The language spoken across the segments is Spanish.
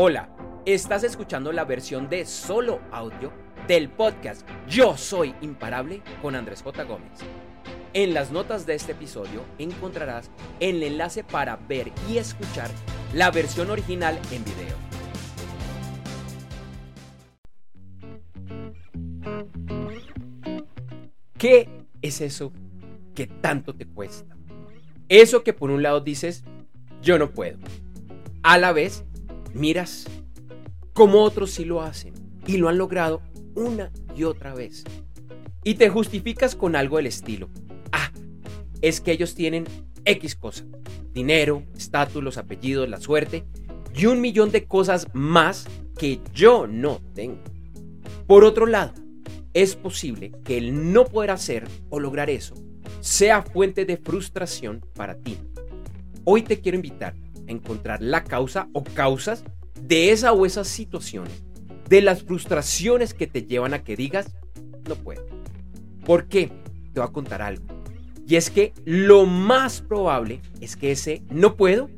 Hola, estás escuchando la versión de solo audio del podcast Yo Soy Imparable con Andrés J. Gómez. En las notas de este episodio encontrarás el enlace para ver y escuchar la versión original en video. ¿Qué es eso que tanto te cuesta? Eso que por un lado dices, yo no puedo. A la vez, miras como otros sí lo hacen y lo han logrado una y otra vez. Y te justificas con algo del estilo. Ah, es que ellos tienen X cosa. Dinero, estatus, los apellidos, la suerte y un millón de cosas más que yo no tengo. Por otro lado, es posible que el no poder hacer o lograr eso sea fuente de frustración para ti. Hoy te quiero invitar encontrar la causa o causas de esa o esas situaciones, de las frustraciones que te llevan a que digas, no puedo. ¿Por qué? Te voy a contar algo. Y es que lo más probable es que ese no puedo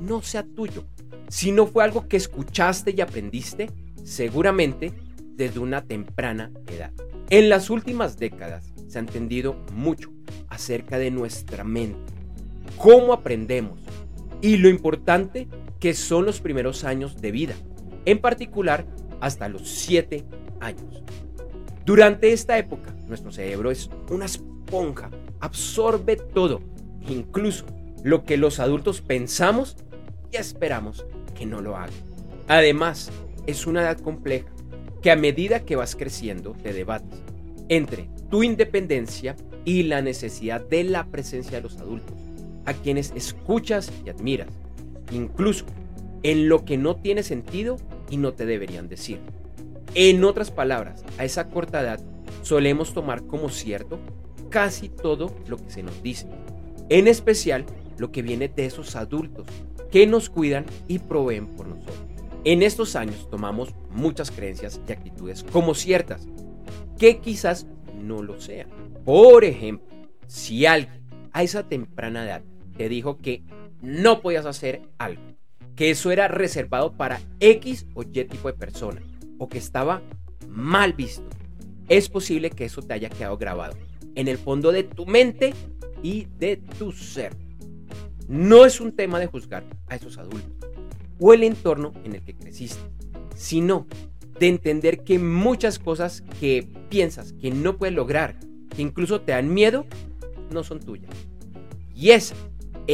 no sea tuyo. Si no fue algo que escuchaste y aprendiste, seguramente desde una temprana edad. En las últimas décadas se ha entendido mucho acerca de nuestra mente, cómo aprendemos y lo importante que son los primeros años de vida, en particular hasta los 7 años. Durante esta época, nuestro cerebro es una esponja, absorbe todo, incluso lo que los adultos pensamos y esperamos que no lo haga. Además, es una edad compleja que a medida que vas creciendo te debates entre tu independencia y la necesidad de la presencia de los adultos, a quienes escuchas y admiras, incluso en lo que no tiene sentido y no te deberían decir. En otras palabras, a esa corta edad solemos tomar como cierto casi todo lo que se nos dice, en especial lo que viene de esos adultos que nos cuidan y proveen por nosotros. En estos años tomamos muchas creencias y actitudes como ciertas, que quizás no lo sean. Por ejemplo, si alguien a esa temprana edad te dijo que no podías hacer algo, que eso era reservado para X o Y tipo de persona, o que estaba mal visto, es posible que eso te haya quedado grabado en el fondo de tu mente y de tu ser. No es un tema de juzgar a esos adultos o el entorno en el que creciste, sino de entender que muchas cosas que piensas que no puedes lograr, que incluso te dan miedo, no son tuyas. Y esa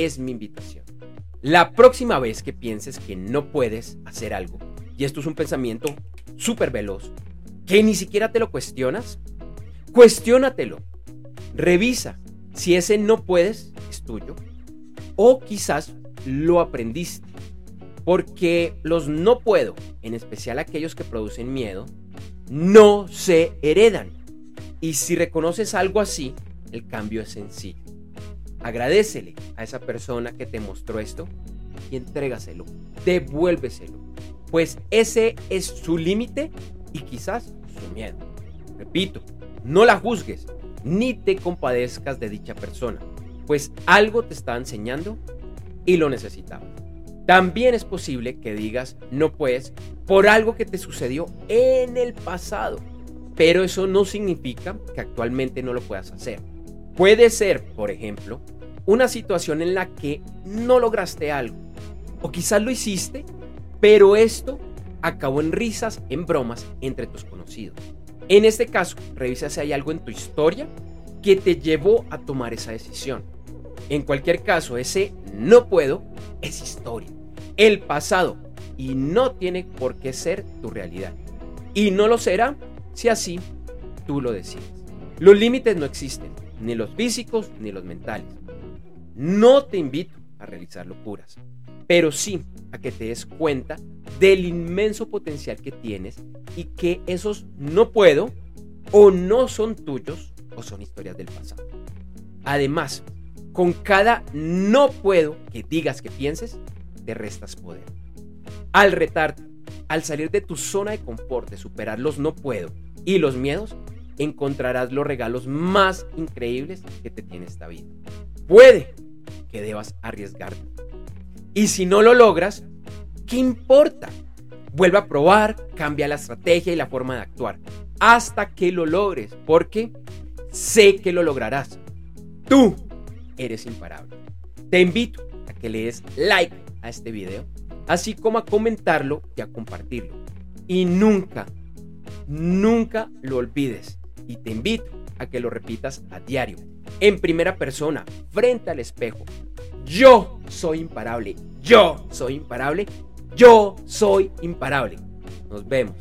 es mi invitación. La próxima vez que pienses que no puedes hacer algo, y esto es un pensamiento súper veloz, que ni siquiera te lo cuestionas, cuestiónatelo. Revisa si ese no puedes es tuyo o quizás lo aprendiste. Porque los no puedo, en especial aquellos que producen miedo, no se heredan. Y si reconoces algo así, el cambio es sencillo. Agradecele a esa persona que te mostró esto y entrégaselo, devuélveselo, pues ese es su límite y quizás su miedo. Repito, no la juzgues ni te compadezcas de dicha persona, pues algo te está enseñando y lo necesitaba. También es posible que digas no puedes por algo que te sucedió en el pasado, pero eso no significa que actualmente no lo puedas hacer. Puede ser, por ejemplo, una situación en la que no lograste algo, o quizás lo hiciste, pero esto acabó en risas, en bromas entre tus conocidos. En este caso, revisa si hay algo en tu historia que te llevó a tomar esa decisión. En cualquier caso, ese no puedo es historia el pasado y no tiene por qué ser tu realidad. Y no lo será si así tú lo decides. Los límites no existen, ni los físicos ni los mentales. No te invito a realizar locuras, pero sí a que te des cuenta del inmenso potencial que tienes y que esos no puedo o no son tuyos o son historias del pasado. Además, con cada no puedo que digas que pienses, te restas poder. Al retarte, al salir de tu zona de confort, de superar los no puedo y los miedos, encontrarás los regalos más increíbles que te tiene esta vida. Puede que debas arriesgarte. Y si no lo logras, ¿qué importa? Vuelve a probar, cambia la estrategia y la forma de actuar hasta que lo logres, porque sé que lo lograrás. Tú eres imparable. Te invito a que le des like a este video, así como a comentarlo y a compartirlo. Y nunca, nunca lo olvides. Y te invito a que lo repitas a diario, en primera persona, frente al espejo. Yo soy imparable. Yo soy imparable. Yo soy imparable. Nos vemos.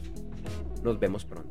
Nos vemos pronto.